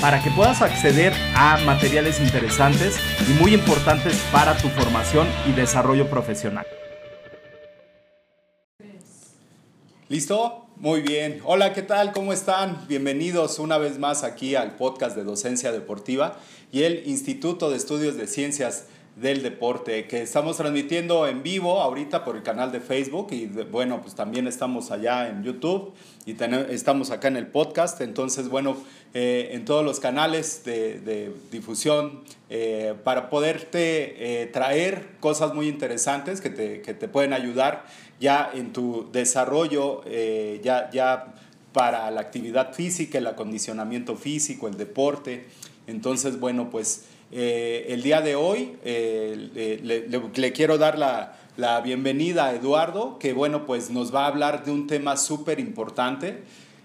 para que puedas acceder a materiales interesantes y muy importantes para tu formación y desarrollo profesional. ¿Listo? Muy bien. Hola, ¿qué tal? ¿Cómo están? Bienvenidos una vez más aquí al podcast de Docencia Deportiva y el Instituto de Estudios de Ciencias del deporte que estamos transmitiendo en vivo ahorita por el canal de Facebook y bueno, pues también estamos allá en YouTube y estamos acá en el podcast, entonces bueno, eh, en todos los canales de, difusión eh, para poderte eh, traer cosas muy interesantes que te, que te, pueden ayudar ya en tu desarrollo, ya, ya para la actividad física, el acondicionamiento físico, el deporte. Entonces, bueno, pues eh, el día de hoy eh, le, quiero dar la, bienvenida a Eduardo, que bueno, pues nos va a hablar de un tema súper importante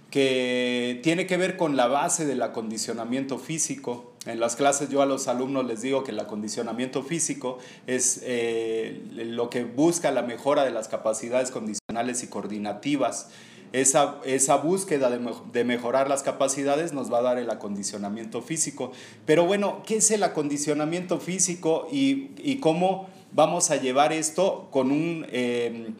que tiene que ver con la base del acondicionamiento físico. En las clases yo a los alumnos les digo que el acondicionamiento físico es eh, lo que busca la mejora de las capacidades condicionales y coordinativas esa, esa búsqueda de, mejorar las capacidades nos va a dar el acondicionamiento físico. Pero bueno, ¿qué es el acondicionamiento físico y, cómo vamos a llevar esto con un, em,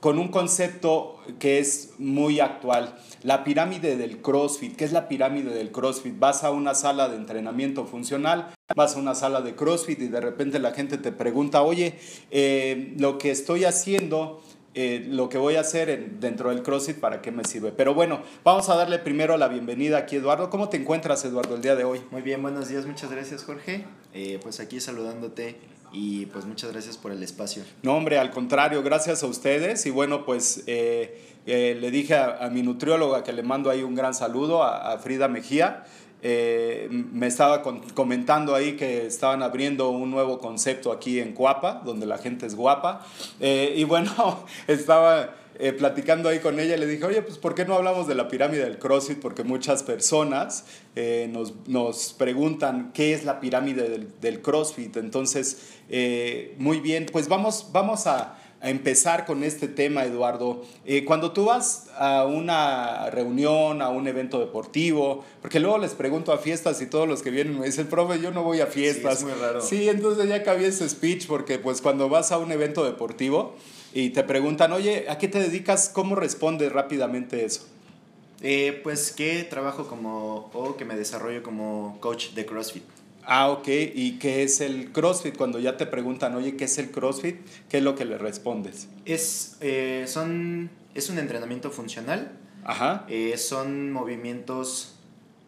con un concepto que es muy actual? La pirámide del CrossFit. ¿Qué es la pirámide del CrossFit? Vas a una sala de entrenamiento funcional, vas a una sala de CrossFit y de repente la gente te pregunta, oye, eh, lo que estoy haciendo eh, lo que voy a hacer dentro del CrossFit, para qué me sirve. Pero bueno, vamos a darle primero la bienvenida aquí, Eduardo. ¿Cómo te encuentras, Eduardo, el día de hoy? Muy bien, buenos días, muchas gracias, Jorge. Eh, pues aquí saludándote y pues muchas gracias por el espacio. No, hombre, al contrario, gracias a ustedes. Y bueno, pues eh, le dije a, mi nutrióloga que le mando ahí un gran saludo, a Frida Mejía. Eh, me estaba comentando ahí que estaban abriendo un nuevo concepto aquí en Cuapa, donde la gente es guapa. Eh, y bueno, estaba eh, platicando ahí con ella y le dije, oye, pues ¿por qué no hablamos de la pirámide del CrossFit? Porque muchas personas nos, nos, preguntan qué es la pirámide del, del CrossFit. Entonces, muy bien, pues vamos, vamos a a empezar con este tema, Eduardo. Eh, cuando tú vas a una reunión, a un evento deportivo, porque luego les pregunto a fiestas y todos los que vienen me dicen, profe, yo no voy a fiestas. Sí, es muy raro. Sí, entonces ya cabía ese speech porque pues cuando vas a un evento deportivo y te preguntan, oye, ¿a qué te dedicas? ¿Cómo respondes rápidamente eso? Eh, pues que trabajo como, o que me desarrollo como coach de CrossFit. Ah, ok. ¿Y qué es el CrossFit? Cuando ya te preguntan, oye, ¿qué es el CrossFit? ¿Qué es lo que le respondes? Es, eh, son, es un entrenamiento funcional. Ajá. Eh, son movimientos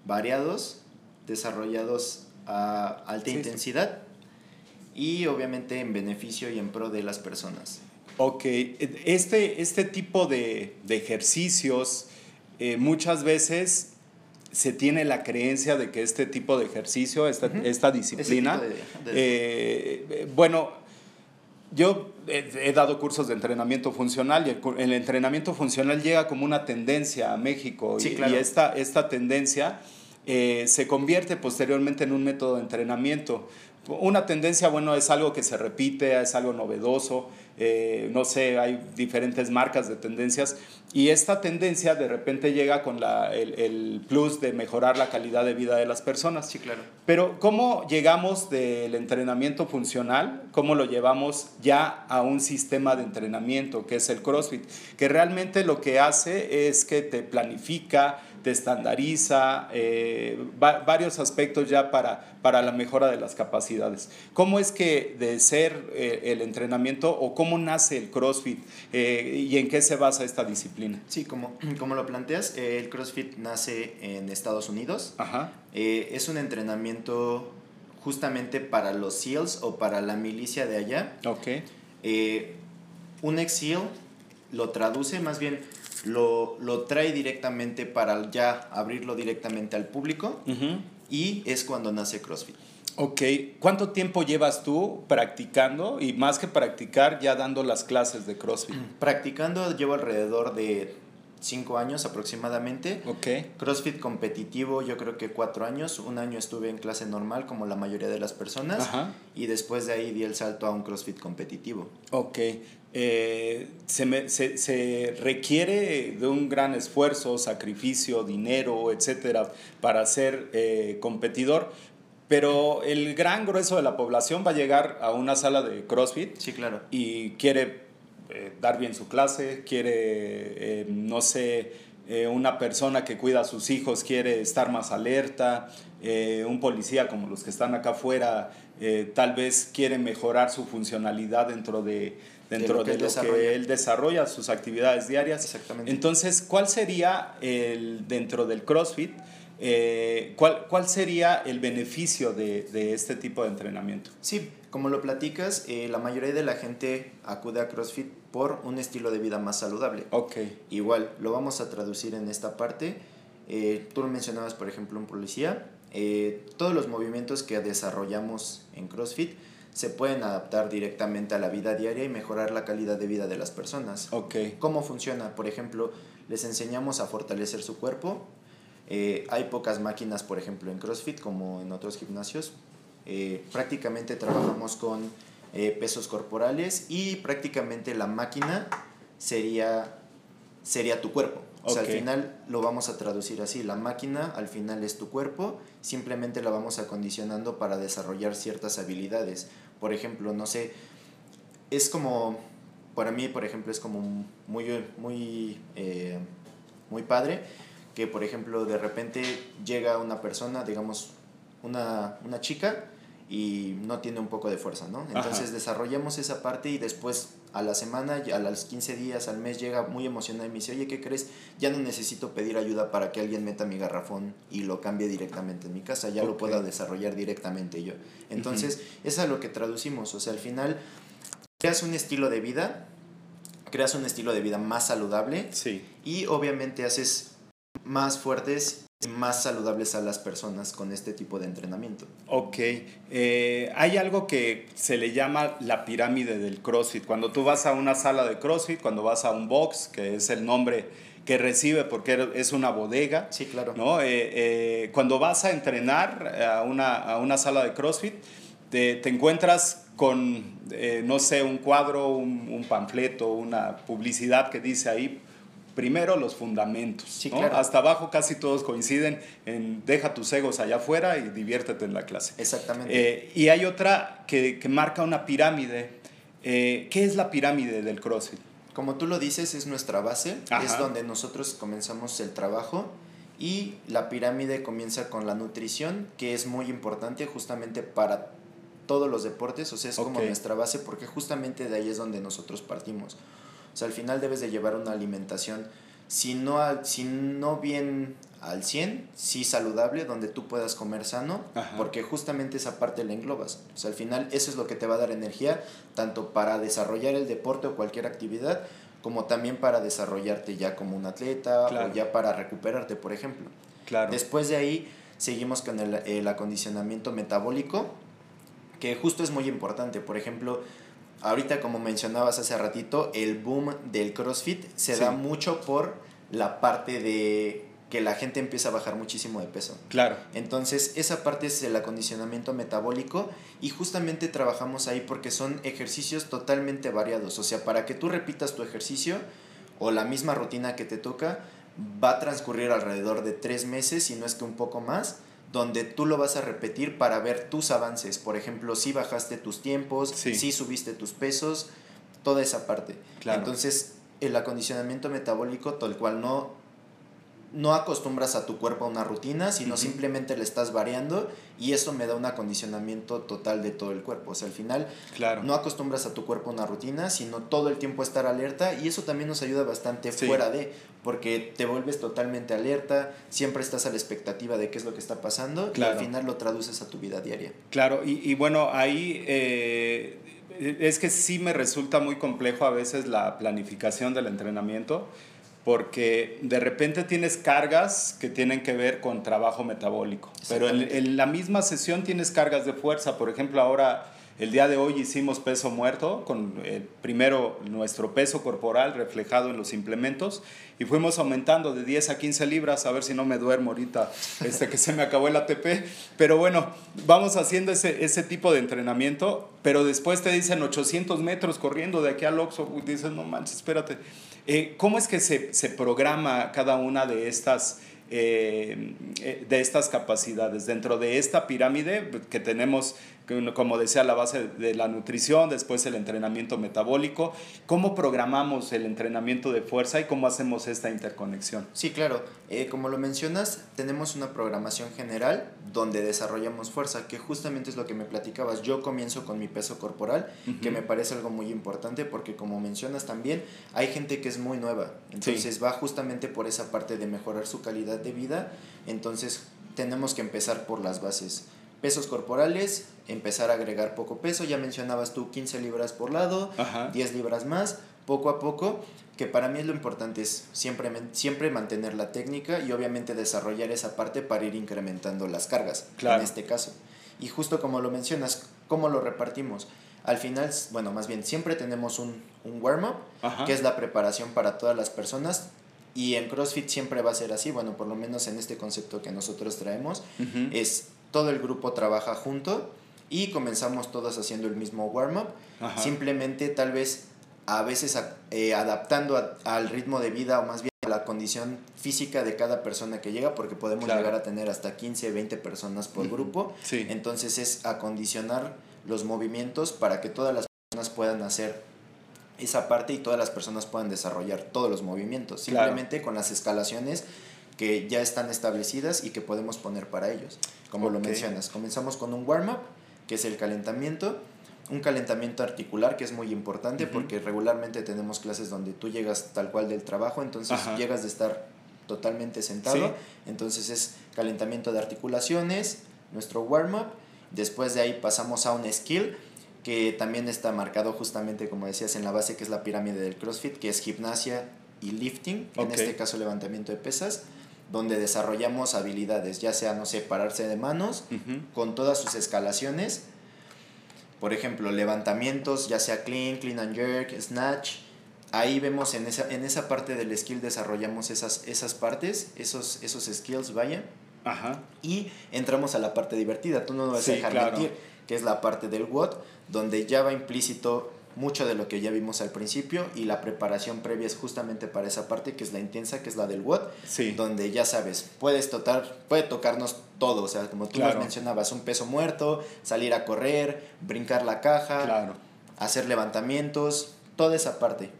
variados, desarrollados a alta intensidad y obviamente en beneficio y en pro de las personas. Ok. Este, este tipo de, de ejercicios eh, muchas veces se tiene la creencia de que este tipo de ejercicio, esta, esta disciplina, eh, bueno, yo he, dado cursos de entrenamiento funcional y el, entrenamiento funcional llega como una tendencia a México y, esta, esta tendencia eh, se convierte posteriormente en un método de entrenamiento. Una tendencia, bueno, es algo que se repite, es algo novedoso, eh, no sé, hay diferentes marcas de tendencias y esta tendencia de repente llega con la, el, el, plus de mejorar la calidad de vida de las personas. Sí, claro. Pero ¿cómo llegamos del entrenamiento funcional? ¿Cómo lo llevamos ya a un sistema de entrenamiento que es el CrossFit? Que realmente lo que hace es que te planifica, te estandariza, eh, varios aspectos ya para, para la mejora de las capacidades. ¿Cómo es que de ser eh, el entrenamiento o cómo nace el CrossFit eh, y en qué se basa esta disciplina? Sí, como, como lo planteas, el CrossFit nace en Estados Unidos. Ajá. es un entrenamiento justamente para los SEALs o para la milicia de allá. Ok. un Excel lo traduce, más bien lo, lo trae directamente para ya abrirlo directamente al público y es cuando nace CrossFit. Ok, ¿cuánto tiempo llevas tú practicando y más que practicar ya dando las clases de CrossFit? Practicando llevo alrededor de cinco años aproximadamente. Ok. CrossFit competitivo yo creo que cuatro años. Un año estuve en clase normal como la mayoría de las personas. Ajá. Y después de ahí di el salto a un CrossFit competitivo. Ok. Eh, se, me- se- se requiere de un gran esfuerzo, sacrificio, dinero, etcétera, para ser eh, competidor, pero el gran grueso de la población va a llegar a una sala de CrossFit Sí, claro. y quiere eh, dar bien su clase, quiere, no sé, una persona que cuida a sus hijos quiere estar más alerta, eh, un policía como los que están acá afuera eh, tal vez quiere mejorar su funcionalidad dentro de, dentro lo que de él lo desarrolla. que él desarrolla, sus actividades diarias. Exactamente. Entonces, ¿cuál sería el, dentro del CrossFit? eh, ¿cuál, ¿Cuál sería el beneficio de, de este tipo de entrenamiento? Sí, como lo platicas, eh, la mayoría de la gente acude a CrossFit por un estilo de vida más saludable. Ok, Igual, lo vamos a traducir en esta parte. Eh, tú lo mencionabas, por ejemplo, un policía. Eh, todos los movimientos que desarrollamos en CrossFit se pueden adaptar directamente a la vida diaria y mejorar la calidad de vida de las personas. ok, ¿Cómo funciona? Por ejemplo, les enseñamos a fortalecer su cuerpo. Eh, hay pocas máquinas, por ejemplo, en CrossFit como en otros gimnasios. Eh, prácticamente trabajamos con eh, pesos corporales y prácticamente la máquina sería, sería tu cuerpo. O sea, al final lo vamos a traducir así. La máquina al final es tu cuerpo, simplemente la vamos acondicionando para desarrollar ciertas habilidades. Por ejemplo, no sé, es como, para mí, por ejemplo, es como muy, muy, eh, muy padre que, por ejemplo, de repente llega una persona, digamos, una, una chica y no tiene un poco de fuerza, ¿no? Entonces Ajá. desarrollamos esa parte y después a la semana, a los 15 días, al mes, llega muy emocionada y me dice, oye, ¿qué crees? Ya no necesito pedir ayuda para que alguien meta mi garrafón y lo cambie directamente en mi casa, ya lo pueda desarrollar directamente yo. Entonces, es a lo que traducimos, o sea, al final creas un estilo de vida, creas un estilo de vida más saludable sí. y obviamente haces más fuertes más saludables a las personas con este tipo de entrenamiento. Ok, eh, hay algo que se le llama la pirámide del CrossFit. Cuando tú vas a una sala de CrossFit, cuando vas a un box, que es el nombre que recibe porque es una bodega, Sí, claro. ¿no? Eh, eh, cuando vas a entrenar a una, a una sala de CrossFit, te, te encuentras con, no sé, un cuadro, un, un panfleto, una publicidad que dice ahí, primero los fundamentos. Sí, ¿no? claro. Hasta abajo casi todos coinciden en deja tus egos allá afuera y diviértete en la clase. Exactamente. Eh, y hay otra que, que marca una pirámide. Eh, ¿Qué es la pirámide del CrossFit? Como tú lo dices, es nuestra base, Ajá. es donde nosotros comenzamos el trabajo y la pirámide comienza con la nutrición, que es muy importante justamente para todos los deportes, o sea, es como Ok. nuestra base porque justamente de ahí es donde nosotros partimos. O sea, al final debes de llevar una alimentación, si no, al- si no bien al 100, sí saludable, donde tú puedas comer sano, Ajá. porque justamente esa parte la englobas. O sea, al final eso es lo que te va a dar energía, tanto para desarrollar el deporte o cualquier actividad, como también para desarrollarte ya como un atleta Claro. o ya para recuperarte, por ejemplo. Claro. Después de ahí seguimos con el, el acondicionamiento metabólico, que justo es muy importante. Por ejemplo, ahorita como mencionabas hace ratito, el boom del CrossFit se Sí. da mucho por la parte de que la gente empieza a bajar muchísimo de peso. Claro. Entonces, esa parte es el acondicionamiento metabólico y justamente trabajamos ahí porque son ejercicios totalmente variados. O sea, para que tú repitas tu ejercicio o la misma rutina que te toca, va a transcurrir alrededor de tres meses, si no es que un poco más, donde tú lo vas a repetir para ver tus avances. Por ejemplo, si bajaste tus tiempos, Sí. si subiste tus pesos, toda esa parte. Claro. Entonces, el acondicionamiento metabólico, tal cual no no acostumbras a tu cuerpo a una rutina, sino simplemente le estás variando y eso me da un acondicionamiento total de todo el cuerpo. O sea, al final Claro. no acostumbras a tu cuerpo a una rutina, sino todo el tiempo estar alerta y eso también nos ayuda bastante Sí. fuera de, porque te vuelves totalmente alerta, siempre estás a la expectativa de qué es lo que está pasando y al final lo traduces a tu vida diaria. Claro, y, y bueno, ahí eh, es que sí me resulta muy complejo a veces la planificación del entrenamiento porque de repente tienes cargas que tienen que ver con trabajo metabólico, pero en, en, la misma sesión tienes cargas de fuerza, por ejemplo ahora el día de hoy hicimos peso muerto, con eh, primero nuestro peso corporal reflejado en los implementos y fuimos aumentando de 10 a 15 libras, a ver si no me duermo ahorita este, que se me acabó el ATP. Pero bueno, vamos haciendo ese, ese tipo de entrenamiento, pero después te dicen 800 metros corriendo de aquí al Oxxo, dices, no manches, espérate. Eh, ¿Cómo es que se, se programa cada una de estas... Eh, de estas capacidades. Dentro de esta pirámide que tenemos como decía, la base de la nutrición, después el entrenamiento metabólico. ¿Cómo programamos el entrenamiento de fuerza y cómo hacemos esta interconexión? Sí, claro. Eh, como lo mencionas, tenemos una programación general donde desarrollamos fuerza, que justamente es lo que me platicabas. Yo comienzo con mi peso corporal, que me parece algo muy importante porque como mencionas también, hay gente que es muy nueva. Entonces va justamente por esa parte de mejorar su calidad de vida. Entonces tenemos que empezar por las bases pesos corporales, empezar a agregar poco peso, ya mencionabas tú 15 libras por lado, 10 libras más, poco a poco, que para mí es lo importante es siempre, siempre mantener la técnica y obviamente desarrollar esa parte para ir incrementando las cargas, en este caso. Y justo como lo mencionas, ¿cómo lo repartimos? Al final, bueno, más bien, siempre tenemos un, un warm-up, que es la preparación para todas las personas, y en CrossFit siempre va a ser así, bueno, por lo menos en este concepto que nosotros traemos, es todo el grupo trabaja junto y comenzamos todos haciendo el mismo warm-up. Simplemente tal vez a veces eh, adaptando al ritmo de vida o más bien a la condición física de cada persona que llega, porque podemos llegar a tener hasta 15, 20 personas por grupo. Entonces es acondicionar los movimientos para que todas las personas puedan hacer esa parte y todas las personas puedan desarrollar todos los movimientos. Simplemente con las escalaciones que ya están establecidas y que podemos poner para ellos, como lo mencionas. Comenzamos con un warm-up, que es el calentamiento, un calentamiento articular que es muy importante porque regularmente tenemos clases donde tú llegas tal cual del trabajo, entonces llegas de estar totalmente sentado, entonces es calentamiento de articulaciones, nuestro warm-up, después de ahí pasamos a un skill que también está marcado justamente como decías en la base que es la pirámide del CrossFit, que es gimnasia y lifting, en este caso levantamiento de pesas donde desarrollamos habilidades, ya sea, no sé, pararse de manos con todas sus escalaciones. Por ejemplo, levantamientos, ya sea clean, clean and jerk, snatch. Ahí vemos en esa, en esa parte del skill desarrollamos esas, esas partes, esos, esos skills, vaya. Y entramos a la parte divertida. Tú no vas a dejar mentir, que es la parte del WOD, donde ya va implícito mucho de lo que ya vimos al principio y la preparación previa es justamente para esa parte que es la intensa, que es la del WOD, donde ya sabes, puedes tocar, puede tocarnos todo, o sea, como tú nos mencionabas, un peso muerto, salir a correr, brincar la caja, hacer levantamientos, toda esa parte.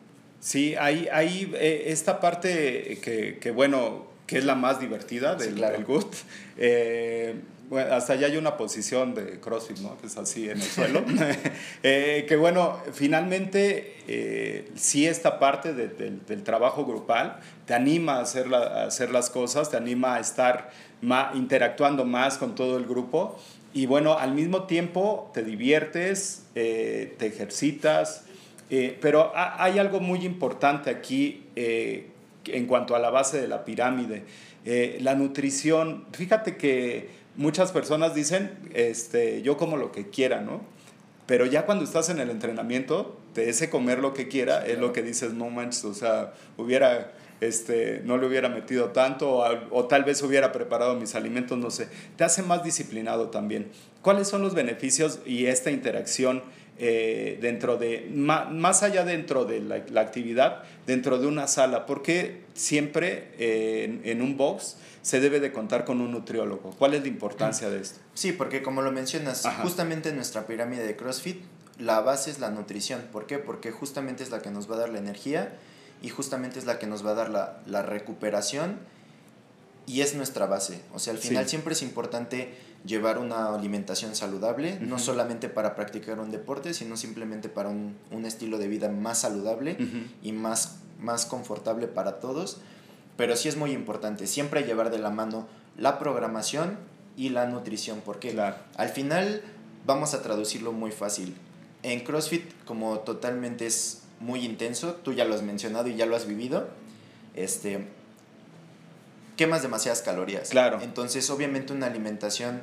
Sí, hay, hay eh, esta parte que, que, bueno, que es la más divertida del, del GUT. Eh, hasta allá hay una posición de CrossFit, ¿no? Que es así en el suelo. Eh, que bueno, finalmente eh, sí esta parte del trabajo grupal te anima a hacer, a hacer las cosas, te anima a estar interactuando más con todo el grupo y bueno, al mismo tiempo te diviertes, eh, te ejercitas, pero hay algo muy importante aquí en cuanto a la base de la pirámide. la nutrición, fíjate que muchas personas dicen, este, yo como lo que quiera, ¿no? Pero ya cuando estás en el entrenamiento, de ese comer lo que quiera, es lo que dices, no manches, o sea, hubiera, este, no le hubiera metido tanto o, o, tal vez hubiera preparado mis alimentos, no sé. Te hace más disciplinado también. ¿Cuáles son los beneficios y esta interacción eh, dentro de, más, allá dentro de la, la, actividad, dentro de una sala? Porque siempre eh, en, en un box se debe de contar con un nutriólogo. ¿Cuál es la importancia de esto? Sí, porque como lo mencionas, justamente en nuestra pirámide de CrossFit, la base es la nutrición. ¿Por qué? Porque justamente es la que nos va a dar la energía y justamente es la que nos va a dar la, la recuperación y es nuestra base. O sea, al final siempre es importante llevar una alimentación saludable, no solamente para practicar un deporte, sino simplemente para un, un estilo de vida más saludable y más, más confortable para todos. Pero sí es muy importante siempre llevar de la mano la programación y la nutrición, porque al final vamos a traducirlo muy fácil. En CrossFit, como totalmente es muy intenso, tú ya lo has mencionado y ya lo has vivido, este, quemas demasiadas calorías. Claro. Entonces, obviamente una alimentación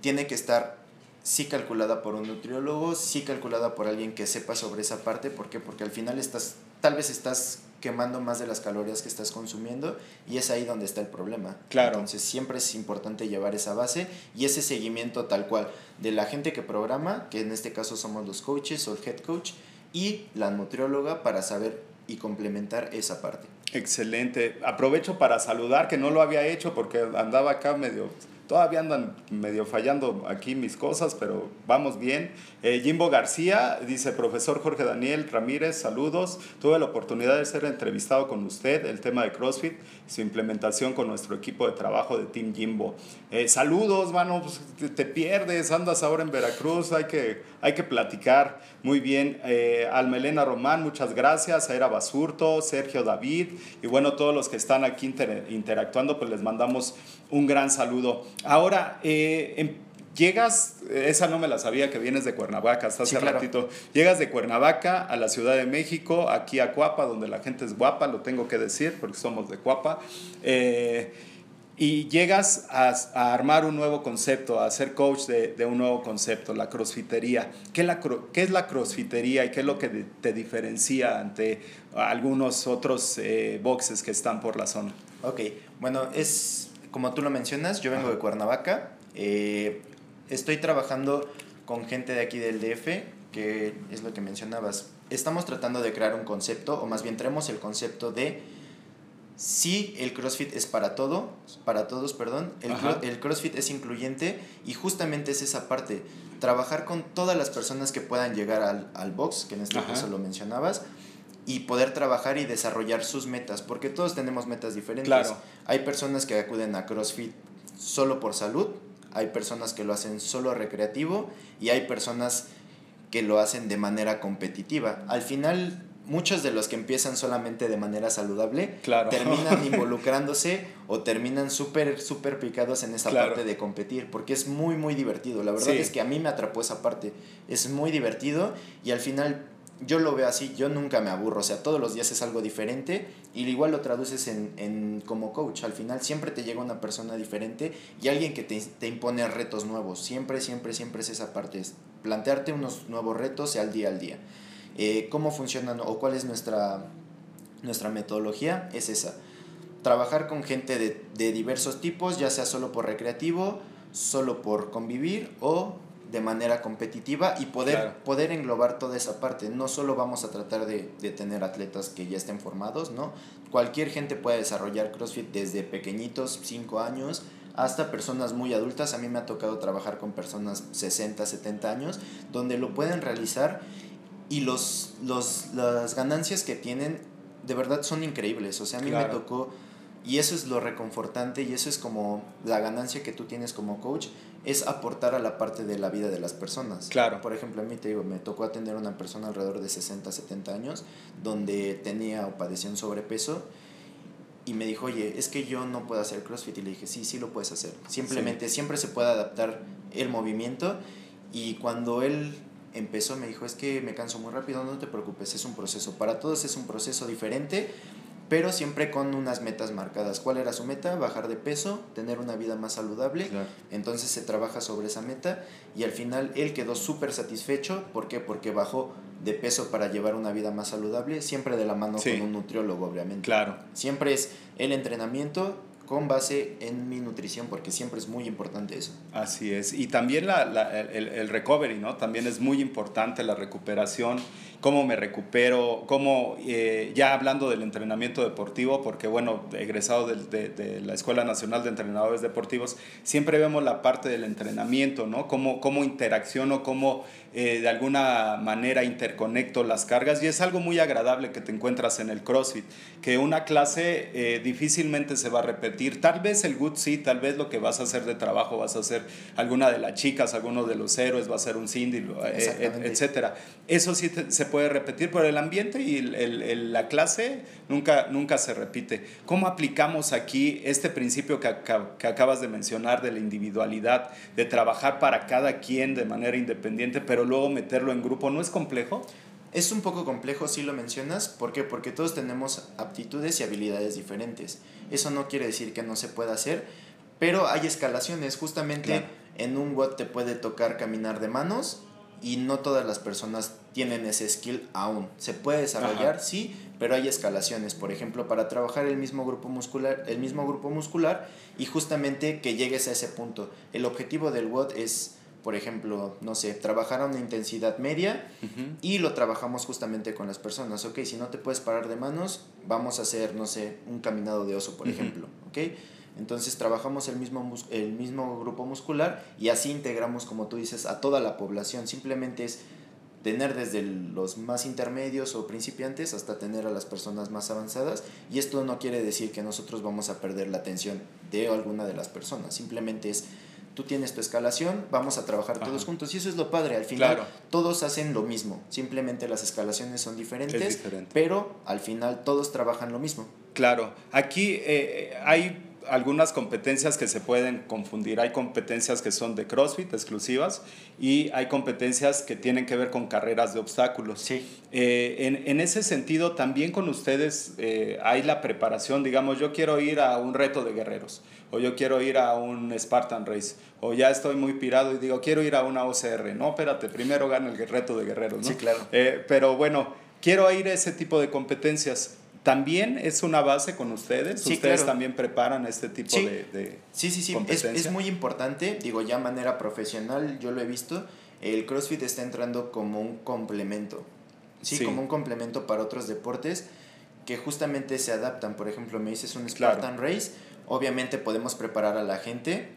tiene que estar sí calculada por un nutriólogo, sí calculada por alguien que sepa sobre esa parte, ¿por qué? Porque al final estás, tal vez estás quemando más de las calorías que estás consumiendo y es ahí donde está el problema. Claro. Entonces siempre es importante llevar esa base y ese seguimiento tal cual de la gente que programa, que en este caso somos los coaches o el head coach, y la nutrióloga para saber y complementar esa parte. Excelente. Aprovecho para saludar, que no lo había hecho porque andaba acá medio Todavía andan medio fallando aquí mis cosas, pero vamos bien. Eh, Jimbo García dice, profesor Jorge Daniel Ramírez, saludos. Tuve la oportunidad de ser entrevistado con usted, el tema de CrossFit su implementación con nuestro equipo de trabajo de Team Jimbo. Eh, saludos, mano, pues, te, pierdes, andas ahora en Veracruz, hay que, hay que platicar. Muy bien. Eh, Almelena Román, muchas gracias. A Era Basurto, Sergio David y bueno, todos los que están aquí interactuando, pues les mandamos un gran saludo. Ahora, eh, em, llegas, esa no me la sabía que vienes de Cuernavaca, hasta hace ratito. Llegas de Cuernavaca a la Ciudad de México, aquí a Cuapa, donde la gente es guapa, lo tengo que decir, porque somos de Cuapa. Eh, y llegas a, armar un nuevo concepto, a ser coach de, un nuevo concepto, la crossfitería. ¿Qué, la, ¿Qué, es la crossfitería y qué es lo que te diferencia ante algunos otros eh, boxes que están por la zona? Ok, bueno, es como tú lo mencionas, yo vengo de Cuernavaca, eh, estoy trabajando con gente de aquí del DF, que es lo que mencionabas. Estamos tratando de crear un concepto, o más bien traemos el concepto de si el CrossFit es para todo, para todos, perdón, el, el, CrossFit es incluyente y justamente es esa parte, trabajar con todas las personas que puedan llegar al, al box, que en este caso lo mencionabas, y poder trabajar y desarrollar sus metas, porque todos tenemos metas diferentes. Claro. Hay personas que acuden a CrossFit solo por salud, hay personas que lo hacen solo recreativo y hay personas que lo hacen de manera competitiva. Al final, muchos de los que empiezan solamente de manera saludable terminan involucrándose o terminan súper, súper picados en esa parte de competir, porque es muy, muy divertido. La verdad es que a mí me atrapó esa parte. Es muy divertido y al final yo lo veo así, yo nunca me aburro, o sea, todos los días es algo diferente y igual lo traduces en, en como coach, al final siempre te llega una persona diferente y alguien que te, te, impone retos nuevos, siempre, siempre, siempre es esa parte, es plantearte unos nuevos retos al día al día. Eh, ¿Cómo funcionan o cuál es nuestra, nuestra metodología? Es esa, trabajar con gente de, de diversos tipos, ya sea solo por recreativo, solo por convivir o de manera competitiva y poder, poder englobar toda esa parte. No solo vamos a tratar de, de, tener atletas que ya estén formados, ¿no? Cualquier gente puede desarrollar CrossFit desde pequeñitos, 5 años, hasta personas muy adultas. A mí me ha tocado trabajar con personas 60, 70 años, donde lo pueden realizar y los, los, las ganancias que tienen de verdad son increíbles. O sea, a mí me tocó y eso es lo reconfortante y eso es como la ganancia que tú tienes como coach, es aportar a la parte de la vida de las personas. Claro. Por ejemplo, a mí te digo, me tocó atender a una persona alrededor de 60, 70 años, donde tenía o padecía un sobrepeso, y me dijo, oye, es que yo no puedo hacer CrossFit. Y le dije, sí, sí lo puedes hacer. Simplemente, siempre se puede adaptar el movimiento. Y cuando él empezó, me dijo, es que me canso muy rápido, no te preocupes, es un proceso. Para todos es un proceso diferente pero siempre con unas metas marcadas. ¿Cuál era su meta? Bajar de peso, tener una vida más saludable. Entonces se trabaja sobre esa meta y al final él quedó súper satisfecho. ¿Por qué? Porque bajó de peso para llevar una vida más saludable, siempre de la mano con un nutriólogo, obviamente. Claro. Siempre es el entrenamiento con base en mi nutrición, porque siempre es muy importante eso. Así es. Y también la, la, el, el, recovery, ¿no? También es muy importante la recuperación, cómo me recupero, cómo, eh, ya hablando del entrenamiento deportivo, porque bueno, egresado de, de, de, la Escuela Nacional de Entrenadores Deportivos, siempre vemos la parte del entrenamiento, ¿no? Cómo, cómo interacciono, cómo eh, de alguna manera interconecto las cargas y es algo muy agradable que te encuentras en el CrossFit, que una clase eh, difícilmente se va a repetir, tal vez el good sí, tal vez lo que vas a hacer de trabajo vas a hacer alguna de las chicas, alguno de los héroes, va a ser un Cindy, eh, etcétera. Eso sí se puede repetir, pero el ambiente y el, el, la clase nunca, nunca se repite. ¿Cómo aplicamos aquí este principio que, que acabas de mencionar de la individualidad, de trabajar para cada quien de manera independiente, pero luego meterlo en grupo, ¿no es complejo? Es un poco complejo si lo mencionas, ¿por qué? Porque todos tenemos aptitudes y habilidades diferentes. Eso no quiere decir que no se pueda hacer, pero hay escalaciones. Justamente en un WOD te puede tocar caminar de manos y no todas las personas tienen ese skill aún. Se puede desarrollar, sí, pero hay escalaciones. Por ejemplo, para trabajar el mismo grupo muscular, el mismo grupo muscular y justamente que llegues a ese punto. El objetivo del WOD es por ejemplo, no sé, trabajar a una intensidad media y lo trabajamos justamente con las personas. Ok, si no te puedes parar de manos, vamos a hacer, no sé, un caminado de oso, por ejemplo. Ok, entonces trabajamos el mismo, el mismo grupo muscular y así integramos, como tú dices, a toda la población. Simplemente es tener desde los más intermedios o principiantes hasta tener a las personas más avanzadas y esto no quiere decir que nosotros vamos a perder la atención de alguna de las personas, simplemente es tú tienes tu escalación, vamos a trabajar todos juntos. Y eso es lo padre, al final todos hacen lo mismo, simplemente las escalaciones son diferentes, pero al final todos trabajan lo mismo. Claro, aquí eh, hay algunas competencias que se pueden confundir. Hay competencias que son de CrossFit exclusivas y hay competencias que tienen que ver con carreras de obstáculos. Sí. Eh, en, en, ese sentido, también con ustedes eh, hay la preparación, digamos, yo quiero ir a un reto de guerreros, o yo quiero ir a un Spartan Race, o ya estoy muy pirado y digo, quiero ir a una OCR. No, espérate, primero gana el reto de guerreros, ¿no? Sí, claro. Eh, pero bueno, quiero ir a ese tipo de competencias ¿También es una base con ustedes? ¿Ustedes también preparan este tipo de, de, Sí, sí, sí. Es, es, muy importante. Digo, ya manera profesional, yo lo he visto. El CrossFit está entrando como un complemento. Sí, como un complemento para otros deportes que justamente se adaptan. Por ejemplo, me dices un Spartan Race. Obviamente podemos preparar a la gente.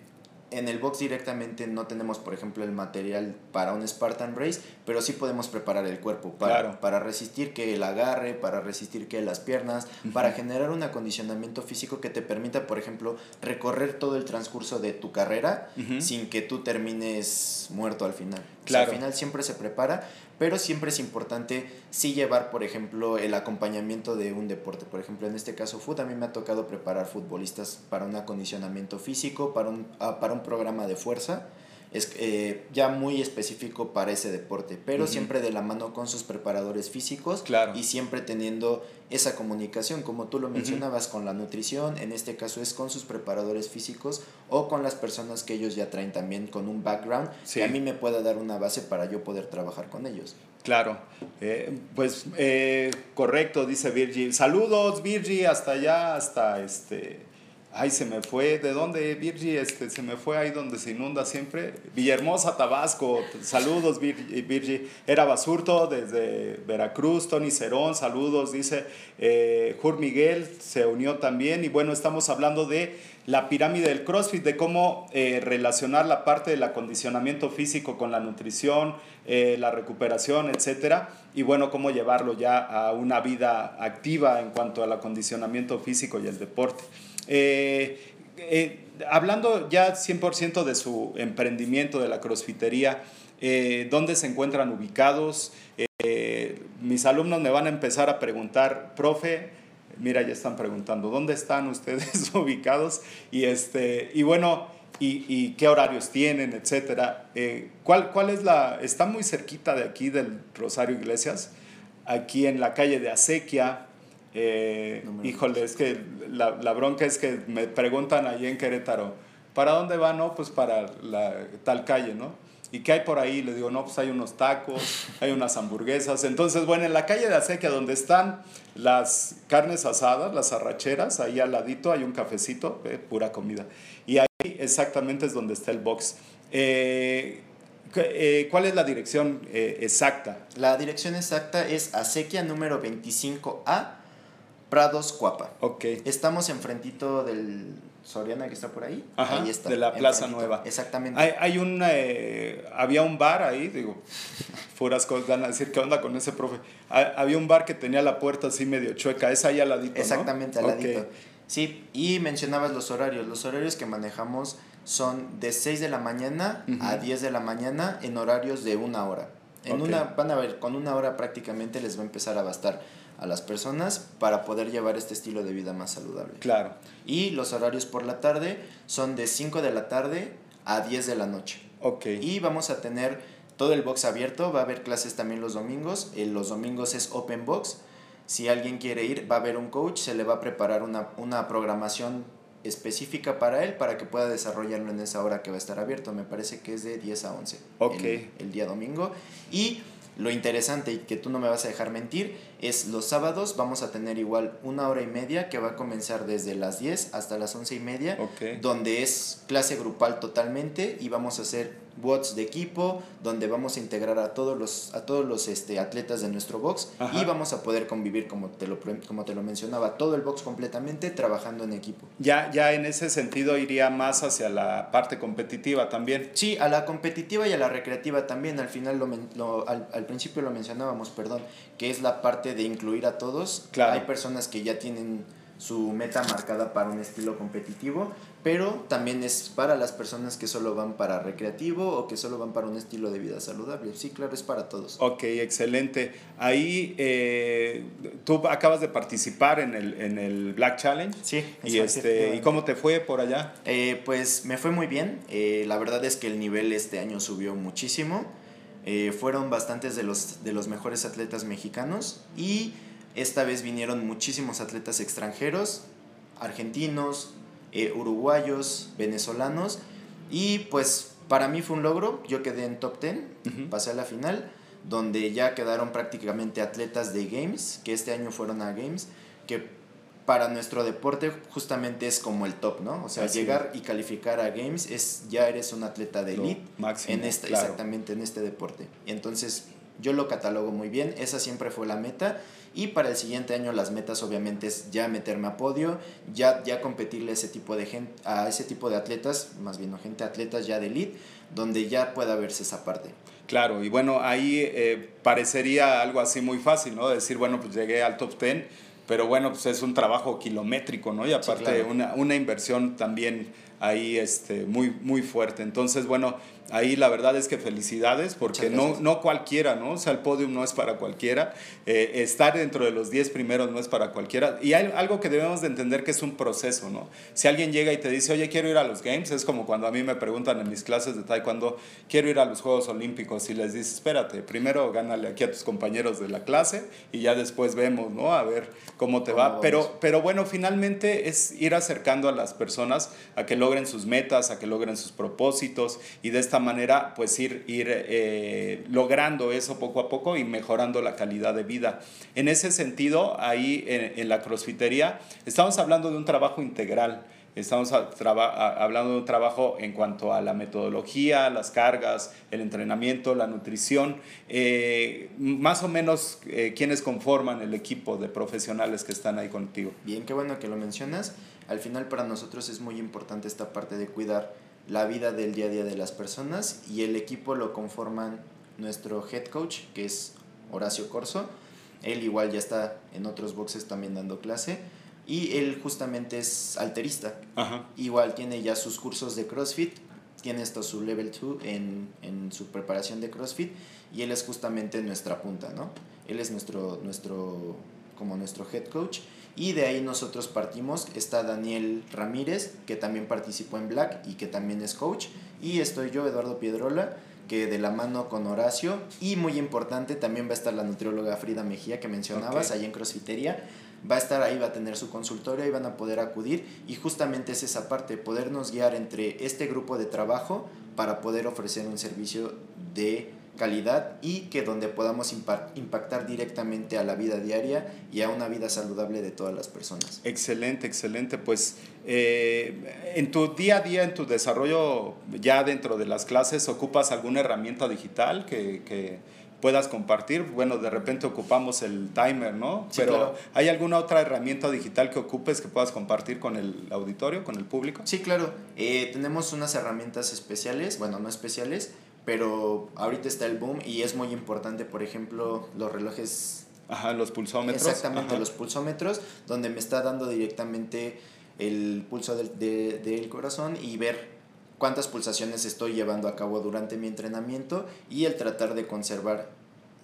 En el box directamente no tenemos, por ejemplo, el material para un Spartan Race, pero sí podemos preparar el cuerpo para, para resistir que el agarre, para resistir que las piernas, para generar un acondicionamiento físico que te permita, por ejemplo, recorrer todo el transcurso de tu carrera sin que tú termines muerto al final. Al final siempre se prepara, pero siempre es importante sí llevar, por ejemplo, el acompañamiento de un deporte. Por ejemplo, en este caso, fútbol, a mí me ha tocado preparar futbolistas para un acondicionamiento físico, para un, ah, para un programa de fuerza es eh, ya muy específico para ese deporte, pero siempre de la mano con sus preparadores físicos claro. y siempre teniendo esa comunicación, como tú lo mencionabas, con la nutrición, en este caso es con sus preparadores físicos o con las personas que ellos ya traen también con un background que a mí me pueda dar una base para yo poder trabajar con ellos. Claro, eh, pues eh, correcto, dice Virgi. Saludos, Virgi, hasta allá, hasta este Ay, se me fue, ¿de dónde, Virgi? Este, se me fue ahí donde se inunda siempre. Villahermosa, Tabasco. Saludos, Virgi. Era Basurto desde Veracruz. Tony Cerón, saludos, dice. Eh, Jur Miguel se unió también. Y bueno, estamos hablando de la pirámide del CrossFit, de cómo eh, relacionar la parte del acondicionamiento físico con la nutrición, eh, la recuperación, etcétera. Y bueno, cómo llevarlo ya a una vida activa en cuanto al acondicionamiento físico y el deporte. Eh, eh, hablando ya 100% de su emprendimiento de la crossfitería, eh, ¿dónde se encuentran ubicados? mis alumnos me van a empezar a preguntar, profe, mira, ya están preguntando, ¿dónde están ustedes ubicados? Y, este, y bueno, y, qué horarios tienen, etcétera. ¿cuál, ¿Cuál es la...? Está muy cerquita de aquí del Rosario Iglesias, aquí en la calle de Acequia, eh, híjole, es que la, la, bronca es que me preguntan ahí en Querétaro, ¿para dónde va? No, pues para la, tal calle, ¿no? ¿Y qué hay por ahí? Le digo, no, pues hay unos tacos, hay unas hamburguesas. Entonces, bueno, en la calle de Acequia, donde están las carnes asadas, las arracheras, ahí al ladito hay un cafecito, eh, pura comida. Y ahí exactamente es donde está el box. Eh, eh, ¿Cuál es la dirección exacta? La dirección exacta es Acequia número 25A, Prados Cuapa. Ok. Estamos enfrentito del Soriana que está por ahí. Ajá, ahí está. De la Plaza Nueva. Exactamente. Hay, hay un, eh, había un bar ahí, digo, fueras cosas, van a decir, ¿qué onda con ese profe? había un bar que tenía la puerta así medio chueca, es ahí al ladito, Exactamente, al ladito. Sí, y mencionabas los horarios. Los horarios que manejamos son de 6 de la mañana a 10 de la mañana en horarios de una hora. En una, van a ver, con una hora prácticamente les va a empezar a bastar a las personas para poder llevar este estilo de vida más saludable. Claro. Y los horarios por la tarde son de 5 de la tarde a 10 de la noche. Ok. Y vamos a tener todo el box abierto, va a haber clases también los domingos, eh, los domingos es open box, si alguien quiere ir va a haber un coach, se le va a preparar una, una programación específica para él para que pueda desarrollarlo en esa hora que va a estar abierto. Me parece que es de 10 a 11 Ok. el, el día domingo. Y lo interesante y que tú no me vas a dejar mentir es los sábados vamos a tener igual una hora y media que va a comenzar desde las 10 hasta las 11 y media donde es clase grupal totalmente y vamos a hacer bots de equipo donde vamos a integrar a todos los a todos los este atletas de nuestro box Ajá. y vamos a poder convivir como te lo como te lo mencionaba todo el box completamente trabajando en equipo Ya, ya en ese sentido iría más hacia la parte competitiva también. Sí, a la competitiva y a la recreativa también. Al final, lo, lo- al, al principio lo mencionábamos, perdón, que es la parte de incluir a todos. Claro. Hay personas que ya tienen su meta marcada para un estilo competitivo, pero también es para las personas que solo van para recreativo o que solo van para un estilo de vida saludable. Sí, claro, es para todos. Ok, excelente. Ahí eh, tú acabas de participar en el, en el Black Challenge. Sí, Y, este, ¿Y cómo te fue por allá? Eh, pues me fue muy bien. Eh, la verdad es que el nivel este año subió muchísimo. Eh, fueron bastantes de los, de los mejores atletas mexicanos y esta vez vinieron muchísimos atletas extranjeros, argentinos, eh, uruguayos, venezolanos y pues para mí fue un logro. Yo quedé en top 10, Ujú. pasé a la final donde ya quedaron prácticamente atletas de Games, que este año fueron a Games, que para nuestro deporte justamente es como el top, ¿no? O sea, Así llegar y calificar a Games es ya eres un atleta de elite máximo, en este claro. exactamente en este deporte. Entonces, yo lo catalogo muy bien, esa siempre fue la meta y para el siguiente año las metas obviamente es ya meterme a podio, ya ya competirle a ese tipo de gente a ese tipo de atletas, más bien no gente atletas ya de elite, donde ya pueda verse esa parte. Claro, y bueno, ahí eh, parecería algo así muy fácil, ¿no? Decir, bueno, pues llegué al top 10, pero bueno, pues es un trabajo kilométrico, ¿no? Y aparte claro. una, una inversión también ahí este, muy, muy fuerte. Entonces, bueno, ahí la verdad es que felicidades, porque no, no cualquiera, ¿no? O sea, el podium no es para cualquiera, eh, estar dentro de los 10 primeros no es para cualquiera. Y hay algo que debemos de entender que es un proceso, ¿no? Si alguien llega y te dice, oye, quiero ir a los Games, es como cuando a mí me preguntan en mis clases de Taekwondo, quiero ir a los Juegos Olímpicos y les dices, espérate, primero gánale aquí a tus compañeros de la clase y ya después vemos, ¿no? A ver cómo te ¿Cómo va. vamos? Pero, pero bueno, finalmente es ir acercando a las personas a que logren sus metas, a que logren sus propósitos y de esta manera pues ir, ir eh, logrando eso poco a poco y mejorando la calidad de vida. En ese sentido, ahí en, la crossfitería estamos hablando de un trabajo integral. Estamos hablando de un trabajo en cuanto a la metodología, las cargas, el entrenamiento, la nutrición. Eh, más o menos, eh, ¿quiénes conforman el equipo de profesionales que están ahí contigo? Bien, qué bueno que lo mencionas. Al final para nosotros es muy importante esta parte de cuidar la vida del día a día de las personas y el equipo lo conforman nuestro head coach, que es Horacio Corso. Él igual ya está en otros boxes también dando clase y él justamente es alterista. Ajá. Igual tiene ya sus cursos de CrossFit, tiene esto su level 2 en, en su preparación de CrossFit y él es justamente nuestra punta, ¿no? Él es nuestro, nuestro, como nuestro head coach y de ahí nosotros partimos. Está Daniel Ramírez, que también participó en Black y que también es coach. Y estoy yo, Eduardo Piedrola, que de la mano con Horacio. Y muy importante, también va a estar la nutrióloga Frida Mejía, que mencionabas, Ok. ahí en CrossFiteria va a estar ahí, va a tener su consultorio y van a poder acudir y justamente es esa parte, podernos guiar entre este grupo de trabajo para poder ofrecer un servicio de calidad y que donde podamos impa- impactar directamente a la vida diaria y a una vida saludable de todas las personas. Excelente, excelente. Pues eh, en tu día a día, en tu desarrollo ya dentro de las clases, ¿ocupas alguna herramienta digital que, que puedas compartir? Bueno, de repente ocupamos el timer, ¿no? Sí, Pero claro. ¿hay alguna otra herramienta digital que ocupes que puedas compartir con el auditorio, con el público? Sí, claro, eh, tenemos unas herramientas especiales, bueno, no especiales, pero ahorita está el boom y es muy importante, por ejemplo, los relojes Ajá, los pulsómetros. Exactamente, Ajá. los pulsómetros, donde me está dando directamente el pulso del, de- del corazón y ver cuántas pulsaciones estoy llevando a cabo durante mi entrenamiento y el tratar de conservar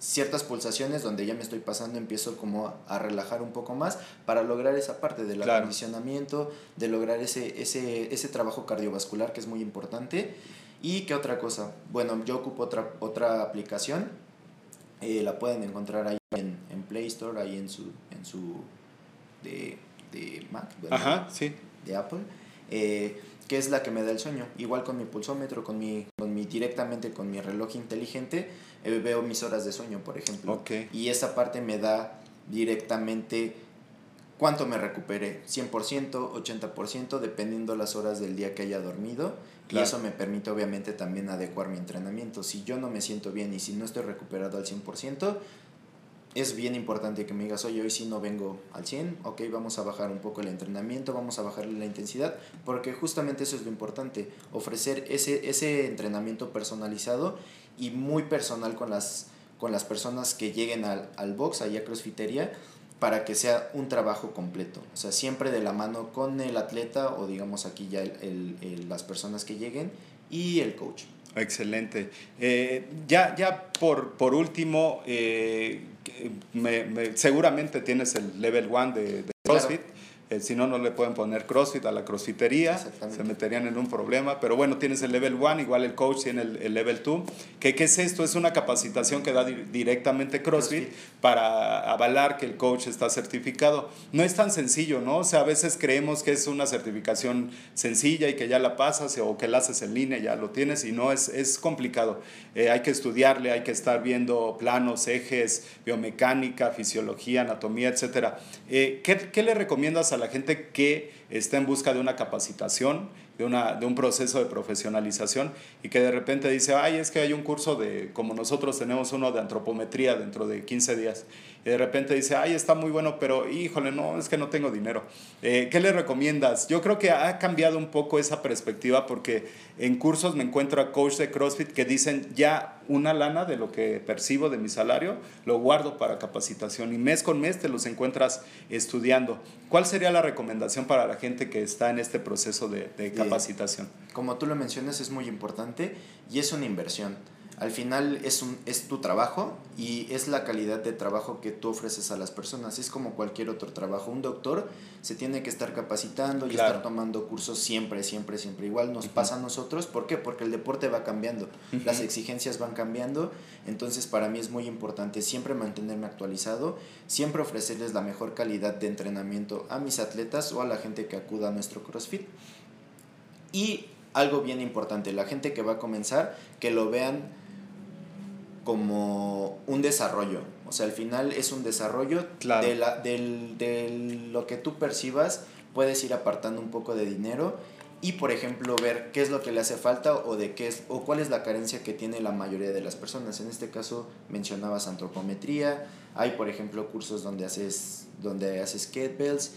ciertas pulsaciones donde ya me estoy pasando empiezo como a, a relajar un poco más para lograr esa parte del Claro. acondicionamiento, de lograr ese, ese, ese trabajo cardiovascular que es muy importante ¿Y qué otra cosa? Bueno, yo ocupo otra, otra aplicación. Eh, la pueden encontrar ahí en, en, Play Store, ahí en su, en su de, de Mac, Ajá, sí. de Apple. Eh, que es la que me da el sueño. Igual con mi pulsómetro, con mi, con mi directamente con mi reloj inteligente, eh, veo mis horas de sueño, por ejemplo. Y esa parte me da directamente cuánto me recuperé, 100%, 80%, dependiendo las horas del día que haya dormido. Y eso me permite obviamente también adecuar mi entrenamiento. Si yo no me siento bien y si no estoy recuperado al 100%, es bien importante que me digas, oye, hoy sí no vengo al 100, ok, vamos a bajar un poco el entrenamiento, vamos a bajarle la intensidad, porque justamente eso es lo importante, ofrecer ese, ese entrenamiento personalizado y muy personal con las, con las personas que lleguen al, al box, allá a CrossFiteria, para que sea un trabajo completo, o sea, siempre de la mano con el atleta o digamos aquí ya el, el, las personas que lleguen y el coach. Excelente. Eh, ya, ya por, por último, eh, me, seguramente tienes el level 1 de, CrossFit. Eh, si no, no le pueden poner CrossFit a la crossfitería, se meterían en un problema. Pero bueno, tienes el level 1, igual el coach tiene el, level 2. ¿Qué, ¿Qué, es esto? Es una capacitación que da directamente CrossFit, para avalar que el coach está certificado. No es tan sencillo, ¿no? O sea, a veces creemos que es una certificación sencilla y que ya la pasas o que la haces en línea, ya lo tienes y no, es, es complicado. Eh, hay que estudiarle, hay que estar viendo planos, ejes, biomecánica, fisiología, anatomía, etc. Eh, ¿qué, ¿Qué le recomiendas a a la gente que está en busca de una capacitación, de, una, de un proceso de profesionalización y que de repente dice, ay, es que hay un curso de, como nosotros tenemos uno de antropometría dentro de 15 días, y de repente dice, ay, está muy bueno, pero híjole, no, es que no tengo dinero. Eh, ¿Qué le recomiendas? Yo creo que ha cambiado un poco esa perspectiva porque en cursos me encuentro a coach de CrossFit que dicen, ya una lana de lo que percibo de mi salario, lo guardo para capacitación y mes con mes te los encuentras estudiando. ¿Cuál sería la recomendación para la gente que está en este proceso de, de capacitación? Como tú lo mencionas, es muy importante y es una inversión al final es, un, es tu trabajo y es la calidad de trabajo que tú ofreces a las personas. Es como cualquier otro trabajo. Un doctor se tiene que estar capacitando y estar tomando cursos siempre, siempre, siempre. Igual nos pasa a nosotros. ¿Por qué? Porque el deporte va cambiando, las exigencias van cambiando. Entonces para mí es muy importante siempre mantenerme actualizado, siempre ofrecerles la mejor calidad de entrenamiento a mis atletas o a la gente que acuda a nuestro CrossFit. Y algo bien importante, la gente que va a comenzar, que lo vean como un desarrollo. O sea, al final es un desarrollo de, la, de lo que tú percibas, puedes ir apartando un poco de dinero y, por ejemplo, ver qué es lo que le hace falta o, de qué es, o cuál es la carencia que tiene la mayoría de las personas. En este caso mencionabas antropometría, hay, por ejemplo, cursos donde haces, donde haces kettlebells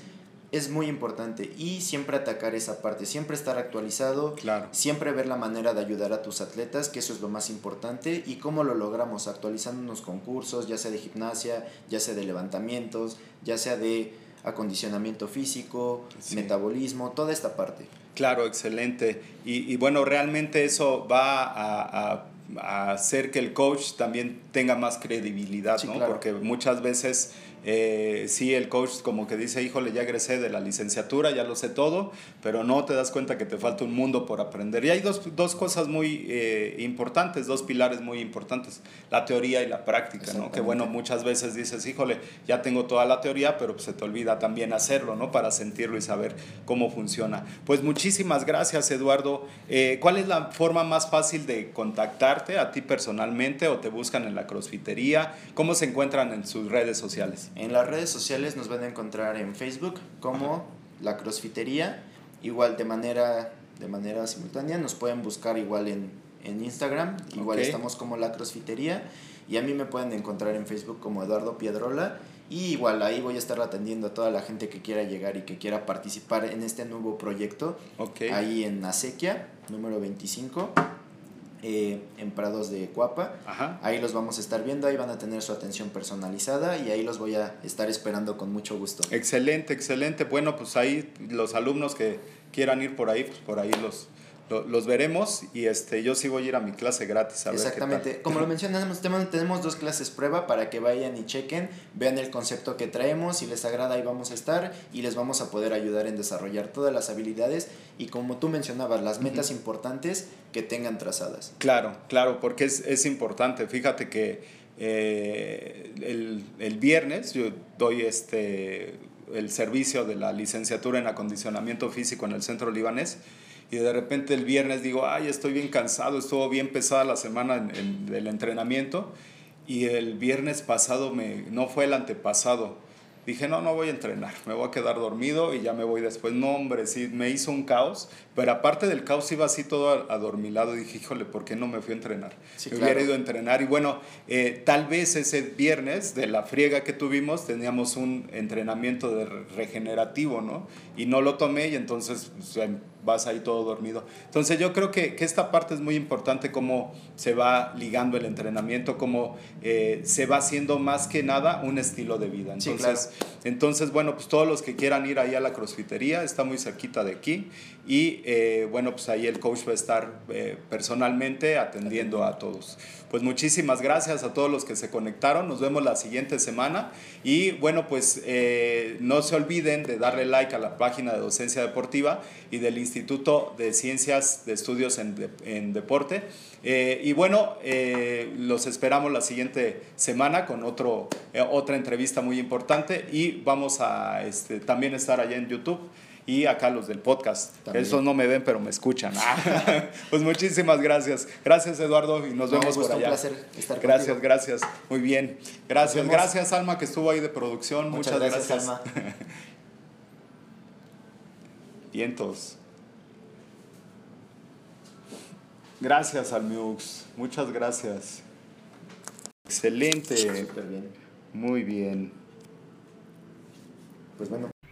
es muy importante y siempre atacar esa parte, siempre estar actualizado, claro. siempre ver la manera de ayudar a tus atletas, que eso es lo más importante, y cómo lo logramos, actualizándonos con cursos, ya sea de gimnasia, ya sea de levantamientos, ya sea de acondicionamiento físico, metabolismo, toda esta parte. Claro, excelente. Y, y bueno, realmente eso va a, a, a, hacer que el coach también tenga más credibilidad, ¿no? Porque muchas veces eh, sí, el coach como que dice, híjole, ya egresé de la licenciatura, ya lo sé todo, pero no te das cuenta que te falta un mundo por aprender. Y hay dos, dos cosas muy eh, importantes, dos pilares muy importantes, la teoría y la práctica, ¿no? Que bueno, muchas veces dices, híjole, ya tengo toda la teoría, pero pues, se te olvida también hacerlo, ¿no? Para sentirlo y saber cómo funciona. Pues muchísimas gracias, Eduardo. Eh, ¿Cuál es la forma más fácil de contactarte a ti personalmente o te buscan en la crossfitería? ¿Cómo se encuentran en sus redes sociales? En las redes sociales nos van a encontrar en Facebook como La Crossfitería, igual de manera, de manera simultánea, nos pueden buscar igual en, en Instagram, igual estamos como La Crossfitería, y a mí me pueden encontrar en Facebook como Eduardo Piedrola, y igual ahí voy a estar atendiendo a toda la gente que quiera llegar y que quiera participar en este nuevo proyecto, ahí en Acequia, número 25 eh, en Prados de Cuapa. Ahí los vamos a estar viendo, ahí van a tener su atención personalizada y ahí los voy a estar esperando con mucho gusto. Excelente, excelente. Bueno, pues ahí los alumnos que quieran ir por ahí, pues por ahí los, los veremos y este, yo sí voy a ir a mi clase gratis. A Exactamente. Como lo mencionamos, tenemos dos clases prueba para que vayan y chequen, vean el concepto que traemos, si les agrada ahí vamos a estar y les vamos a poder ayudar en desarrollar todas las habilidades y como tú mencionabas, las metas importantes que tengan trazadas. Claro, claro, porque es, es importante. Fíjate que eh, el, el, viernes yo doy este, el servicio de la licenciatura en acondicionamiento físico en el centro libanés y de repente el viernes digo, ay, estoy bien cansado, estuvo bien pesada la semana del entrenamiento y el viernes pasado, me, no fue el antepasado, dije, no, no voy a entrenar, me voy a quedar dormido y ya me voy después. No, hombre, sí, me hizo un caos, pero aparte del caos iba así todo adormilado. Dije, híjole, ¿por qué no me fui a entrenar? me hubiera ido a entrenar y bueno, eh, tal vez ese viernes de la friega que tuvimos teníamos un entrenamiento de regenerativo, ¿no? Y no lo tomé y entonces pues, vas ahí todo dormido. Entonces yo creo que, que, esta parte es muy importante, cómo se va ligando el entrenamiento, cómo eh, se va haciendo más que nada un estilo de vida. Entonces, entonces, bueno, pues todos los que quieran ir ahí a la crossfitería, está muy cerquita de aquí y eh, bueno, pues ahí el coach va a estar eh, personalmente atendiendo a todos. Pues muchísimas gracias a todos los que se conectaron, nos vemos la siguiente semana. Y bueno, pues no se olviden de darle like a la página de Docencia Deportiva y del Instituto de Ciencias de Estudios en, en Deporte. y bueno, los esperamos la siguiente semana con otro, otra entrevista muy importante. Y vamos a este, también estar allá en YouTube y acá los del podcast. Esos no me ven, pero me escuchan. pues muchísimas gracias. Gracias, Eduardo, y nos vemos por allá. Un placer estar Gracias, gracias. Muy bien. Gracias, gracias, Alma, que estuvo ahí de producción. Muchas, gracias, gracias, Alma. Vientos. Gracias, Almiux. Muchas gracias. Excelente. bien. Muy bien. Pues bueno.